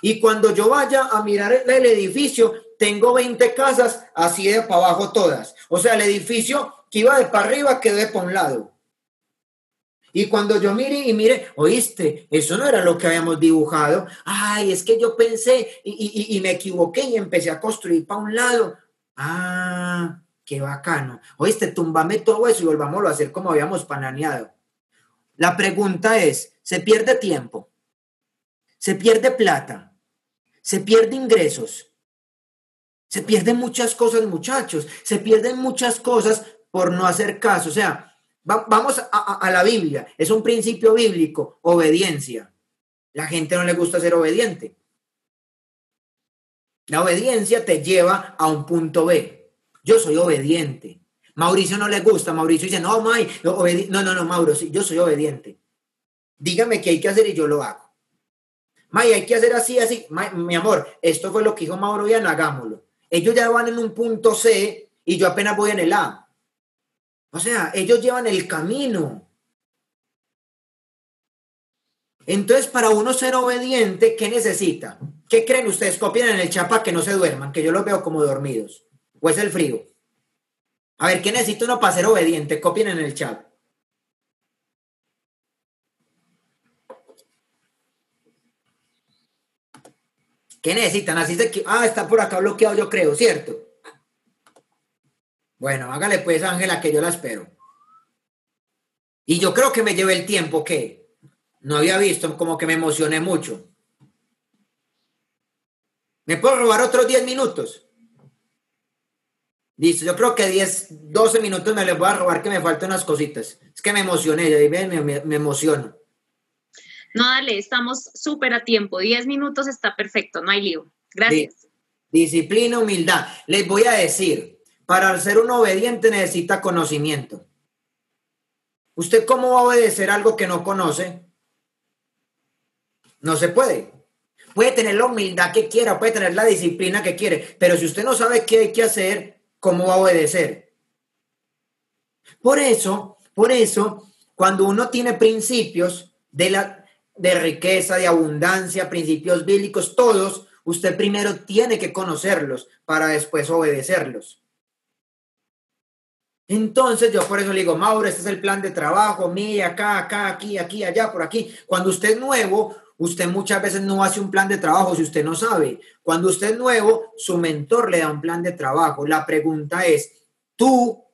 Speaker 2: Y cuando yo vaya a mirar el edificio, tengo 20 casas así de para abajo todas. O sea, el edificio que iba de para arriba quedó de para un lado. Y cuando yo mire y mire, oíste, eso no era lo que habíamos dibujado. Ay, es que yo pensé y, me equivoqué y empecé a construir para un lado. Ah, qué bacano. Oíste, tumbame todo eso y volvámoslo a hacer como habíamos planeado. La pregunta es, ¿se pierde tiempo? ¿Se pierde plata? ¿Se pierde ingresos? Se pierden muchas cosas, muchachos. Se pierden muchas cosas por no hacer caso. O sea, vamos a, la Biblia. Es un principio bíblico, obediencia. La gente no le gusta ser obediente. La obediencia te lleva a un punto B. Yo soy obediente. Mauricio no le gusta. Mauricio dice, no, May, no, no, no, Mauro, yo soy obediente. Dígame qué hay que hacer y yo lo hago. May, hay que hacer así, así. mi amor, esto fue lo que dijo Mauro Viana, hagámoslo. Ellos ya van en un punto C y yo apenas voy en el A. O sea, ellos llevan el camino. Entonces, para uno ser obediente, ¿qué necesita? ¿Qué creen ustedes? Copien en el chapa que no se duerman, que yo los veo como dormidos. ¿O es el frío? A ver, ¿qué necesita uno para ser obediente? Copien en el chat. ¿Qué necesitan? Así que, ah, está por acá bloqueado, yo creo, ¿cierto? Bueno, hágale pues, Ángela, que yo la espero. Y yo creo que me llevé el tiempo que no había visto, como que me emocioné mucho. ¿Me puedo robar otros 10 minutos? Listo, yo creo que 10, 12 minutos me les voy a robar, que me faltan unas cositas. Es que me emocioné, yo me, me, me emociono.
Speaker 3: No, dale, estamos súper a tiempo. 10 minutos está perfecto, no hay lío. Gracias.
Speaker 2: Disciplina, humildad. Les voy a decir, para ser un obediente necesita conocimiento. ¿Usted cómo va a obedecer algo que no conoce? No se puede. Puede tener la humildad que quiera, puede tener la disciplina que quiere, pero si usted no sabe qué hay que hacer, ¿cómo va a obedecer? Por eso, por eso, cuando uno tiene principios de la, de riqueza, de abundancia, principios bíblicos, todos, usted primero tiene que conocerlos para después obedecerlos. Entonces yo por eso le digo, Mauro, este es el plan de trabajo, mire acá, acá, aquí, aquí, allá, por aquí. Cuando usted es nuevo, usted muchas veces no hace un plan de trabajo si usted no sabe. Cuando usted es nuevo, su mentor le da un plan de trabajo. La pregunta es, tú,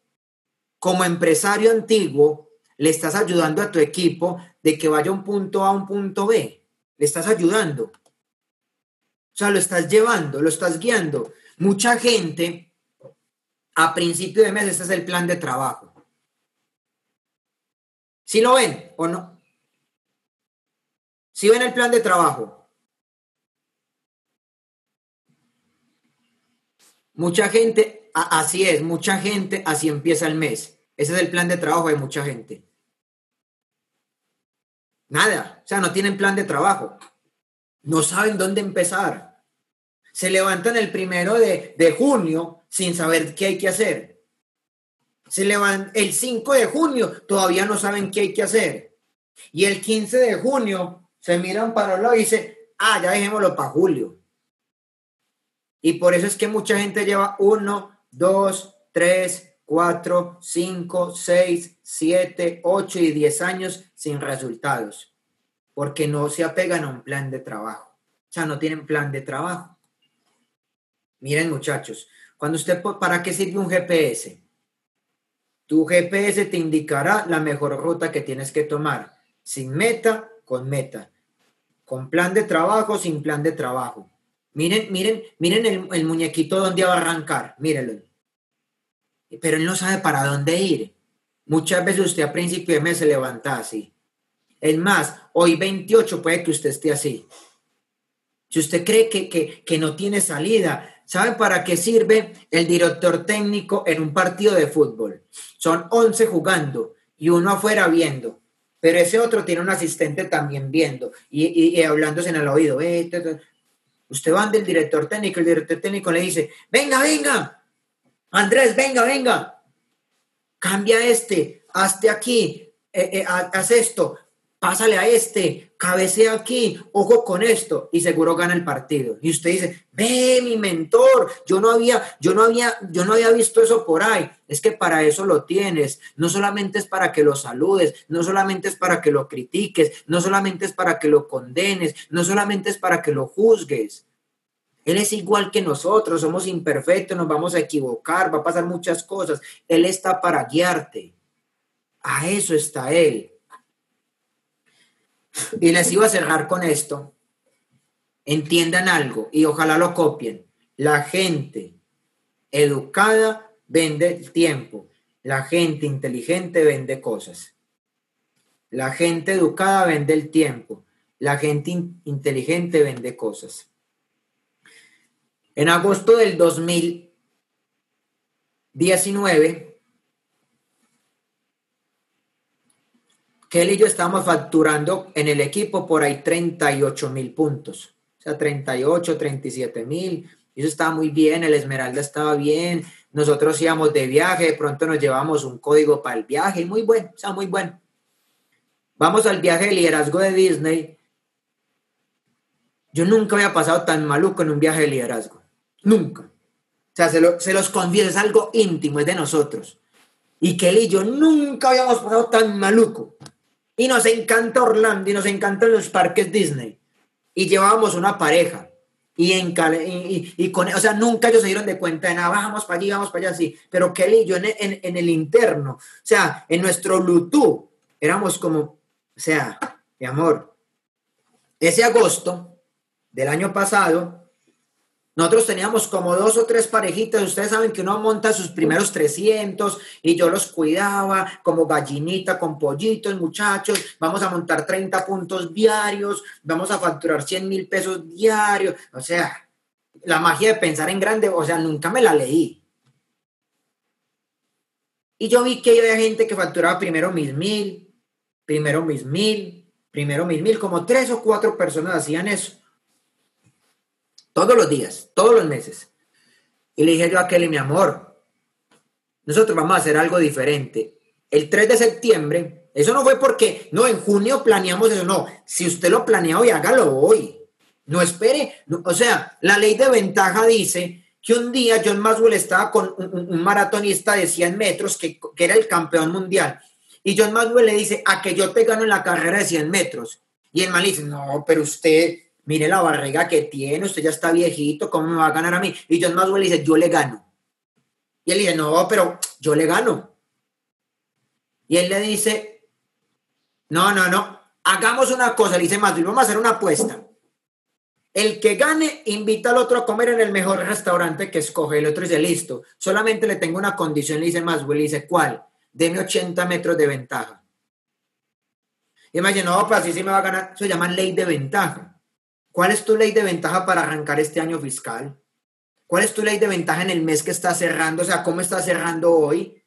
Speaker 2: como empresario antiguo, le estás ayudando a tu equipo de que vaya un punto A a un punto B. Le estás ayudando. O sea, lo estás llevando, lo estás guiando. Mucha gente, a principio de mes, este es el plan de trabajo. ¿Sí lo ven o no? ¿Sí ven el plan de trabajo? Mucha gente, así es, mucha gente, así empieza el mes. Ese es el plan de trabajo de mucha gente. Nada, o sea, no tienen plan de trabajo. No saben dónde empezar. Se levantan el primero de, de junio sin saber qué hay que hacer. Se levantan el 5 de junio, todavía no saben qué hay que hacer. Y el 15 de junio se miran para lado y dicen, ah, ya dejémoslo para julio. Y por eso es que mucha gente lleva uno, dos, tres, cuatro, cinco, seis, siete, ocho y diez años sin resultados, porque no se apegan a un plan de trabajo. O sea, no tienen plan de trabajo. Miren muchachos, cuando usted, ¿para qué sirve un GPS? Tu GPS te indicará la mejor ruta que tienes que tomar, sin meta, con meta con plan de trabajo, sin plan de trabajo. Miren, miren, miren el, muñequito donde va a arrancar, mírenlo. Pero él no sabe para dónde ir. Muchas veces usted a principio de mes se levanta así. Es más, hoy 28 puede que usted esté así. Si usted cree que, que, que no tiene salida, ¿sabe para qué sirve el director técnico en un partido de fútbol? Son 11 jugando y uno afuera viendo pero ese otro tiene un asistente también viendo y, hablándose en el oído. Eh, usted va del director técnico, el director técnico le dice, venga, venga, Andrés, venga, venga, cambia este, hazte aquí, eh, eh, haz esto, pásale a este, cabecea aquí, ojo con esto, y seguro gana el partido. Y usted dice, ve mi mentor, yo no había, yo no había, yo no había visto eso por ahí. Es que para eso lo tienes. No solamente es para que lo saludes, no solamente es para que lo critiques, no solamente es para que lo condenes, no solamente es para que lo juzgues. Él es igual que nosotros, somos imperfectos, nos vamos a equivocar, va a pasar muchas cosas. Él está para guiarte. A eso está Él. Y les iba a cerrar con esto. Entiendan algo y ojalá lo copien. La gente educada vende tiempo. La gente inteligente vende cosas. La gente educada vende el tiempo. La gente inteligente vende cosas. En agosto del 2019, Kelly y yo estamos facturando en el equipo por ahí 38 mil puntos. O sea, 38, 37 mil. Eso estaba muy bien, el Esmeralda estaba bien. Nosotros íbamos de viaje, de pronto nos llevamos un código para el viaje. Muy bueno, o sea, muy bueno. Vamos al viaje de liderazgo de Disney. Yo nunca había pasado tan maluco en un viaje de liderazgo. Nunca. O sea, se, los confieso, es algo íntimo, es de nosotros. Y Kelly y yo nunca habíamos pasado tan maluco. Y nos encanta Orlando y nos encantan los parques Disney. Y llevábamos una pareja. Y, en, y, con, o sea, nunca ellos se dieron de cuenta de nada, vamos para allí, vamos para allá, sí. Pero Kelly y yo en, en, el interno, o sea, en nuestro Bluetooth, éramos como, o sea, mi amor, ese agosto del año pasado, nosotros teníamos como dos o tres parejitas, ustedes saben que uno monta sus primeros 300 y yo los cuidaba como gallinita con pollitos, muchachos, vamos a montar 30 puntos diarios, vamos a facturar 100 mil pesos diarios, o sea, la magia de pensar en grande, o sea, nunca me la leí. Y yo vi que había gente que facturaba primero mil mil, primero mil mil, primero mil mil, como tres o cuatro personas hacían eso. Todos los días, todos los meses. Y le dije yo a Kelly, mi amor, nosotros vamos a hacer algo diferente. El 3 de septiembre, eso no fue porque, no, en junio planeamos eso, no. Si usted lo planea hoy, hágalo hoy. No espere. o sea, la ley de ventaja dice que un día John Maxwell estaba con un, maratonista de 100 metros que, que, era el campeón mundial. Y John Maxwell le dice, a que yo te gano en la carrera de 100 metros. Y el man dice, no, pero usted, mire la barriga que tiene, usted ya está viejito, ¿cómo me va a ganar a mí? Y John Maxwell dice, yo le gano. Y él dice, no, pero yo le gano. Y él le dice, no, no, no, hagamos una cosa, le dice Maxwell, vamos a hacer una apuesta. El que gane invita al otro a comer en el mejor restaurante que escoge. El otro dice, listo, solamente le tengo una condición, le dice Maxwell, le dice, ¿cuál? Deme 80 metros de ventaja. Y me dice, no, pues así sí me va a ganar. Se llama ley de ventaja. ¿Cuál es tu ley de ventaja para arrancar este año fiscal? ¿Cuál es tu ley de ventaja en el mes que está cerrando? O sea, ¿cómo está cerrando hoy?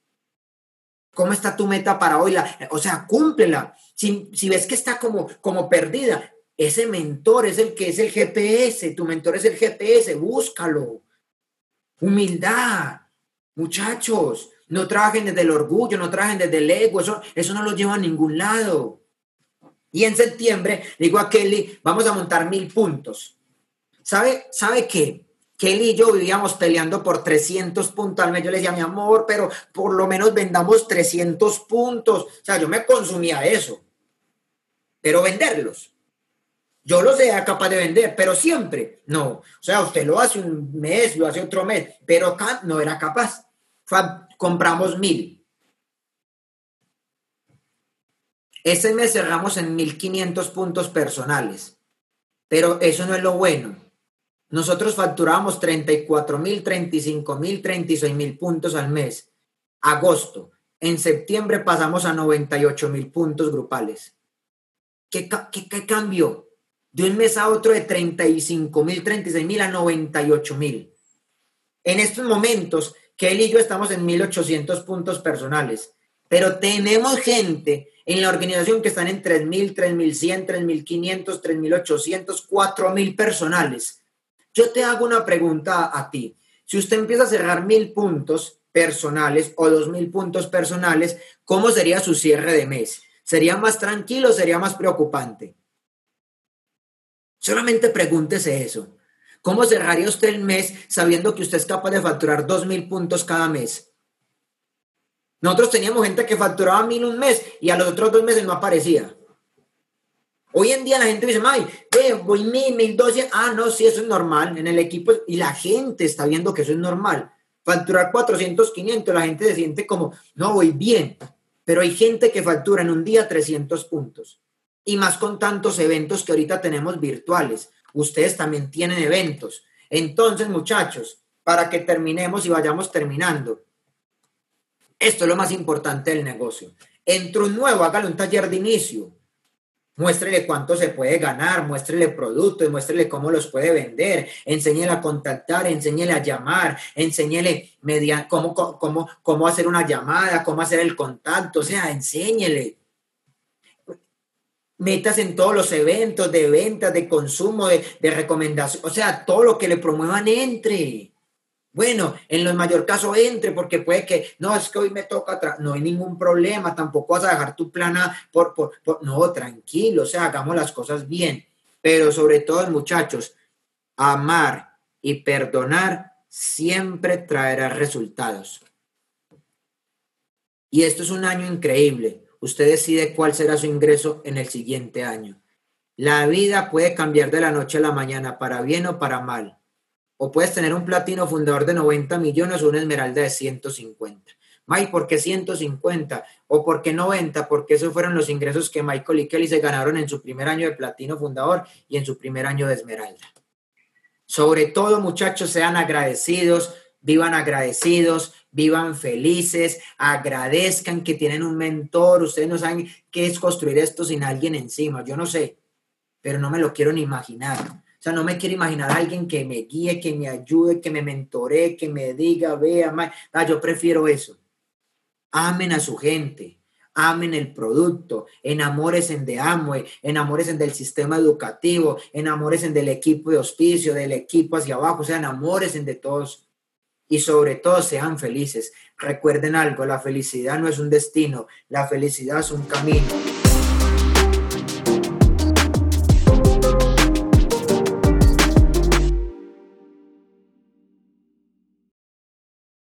Speaker 2: ¿Cómo está tu meta para hoy? o sea, cúmplela. Si, si, ves que está como, como perdida, ese mentor es el que es el GPS, tu mentor es el GPS, búscalo. Humildad, muchachos, no trabajen desde el orgullo, no trabajen desde el ego, eso, eso no lo lleva a ningún lado. Y en septiembre digo a Kelly, vamos a montar mil puntos. ¿Sabe, ¿Sabe qué? Kelly y yo vivíamos peleando por 300 puntos al mes. Yo le decía, mi amor, pero por lo menos vendamos 300 puntos. O sea, yo me consumía eso. Pero venderlos. Yo los era capaz de vender, pero siempre no. O sea, usted lo hace un mes, lo hace otro mes, pero acá no era capaz. compramos mil. Ese mes cerramos en 1500 puntos personales. Pero eso no es lo bueno nosotros facturábamos 34 mil, 35 mil, 36 mil puntos al mes. Agosto. En septiembre pasamos a 98 mil puntos grupales. ¿Qué, qué, cambió? De un mes a otro de 35 mil, 36 mil a 98 mil. En estos momentos, que él y yo estamos en 1800 puntos personales, pero tenemos gente en la organización que están en 3000, 3100, 3500, 3800, 4000 personales. Yo te hago una pregunta a ti. Si usted empieza a cerrar mil puntos personales o dos mil puntos personales, ¿cómo sería su cierre de mes? ¿Sería más tranquilo o sería más preocupante? Solamente pregúntese eso. ¿Cómo cerraría usted el mes sabiendo que usted es capaz de facturar dos mil puntos cada mes? Nosotros teníamos gente que facturaba mil un mes y a los otros dos meses no aparecía. Hoy en día la gente dice, ay, voy mil, mil doce. Ah, no, sí, eso es normal en el equipo. Y la gente está viendo que eso es normal. Facturar 400, 500, la gente se siente como, no, voy bien. Pero hay gente que factura en un día 300 puntos. Y más con tantos eventos que ahorita tenemos virtuales. Ustedes también tienen eventos. Entonces, muchachos, para que terminemos y vayamos terminando. Esto es lo más importante del negocio. Entró un nuevo, hágale un taller de inicio Muéstrele cuánto se puede ganar, muéstrele productos, muéstrele cómo los puede vender, enséñele a contactar, enséñele a llamar, enséñele media, cómo, cómo, cómo hacer una llamada, cómo hacer el contacto, o sea, enséñele. Metas en todos los eventos de ventas, de consumo, de, de recomendación, o sea, todo lo que le promuevan entre. Bueno, en el mayor caso entre, porque puede que, no, es que hoy me toca, no hay ningún problema, tampoco vas a dejar tu plana por, por, no, tranquilo, o sea, hagamos las cosas bien. Pero sobre todo, muchachos, amar y perdonar siempre traerá resultados. Y esto es un año increíble. Usted decide cuál será su ingreso en el siguiente año. La vida puede cambiar de la noche a la mañana, para bien o para mal o puedes tener un platino fundador de 90 millones o una esmeralda de 150. Mike, ¿por qué 150? ¿O por qué 90? Porque esos fueron los ingresos que Michael y Kelly se ganaron en su primer año de platino fundador y en su primer año de esmeralda. Sobre todo, muchachos, sean agradecidos, vivan agradecidos, vivan felices, agradezcan que tienen un mentor. Ustedes no saben qué es construir esto sin alguien encima. Yo no sé, pero no me lo quiero ni imaginar sea, no me quiero imaginar a alguien que me guíe, que me ayude, que me mentore, que me diga, vea, ah, yo prefiero eso. Amen a su gente, amen el producto, enamóresen de Amway, enamóresen del sistema educativo, enamóresen del equipo de hospicio, del equipo hacia abajo, o sea, enamóresen de todos y sobre todo sean felices. Recuerden algo, la felicidad no es un destino, la felicidad es un camino.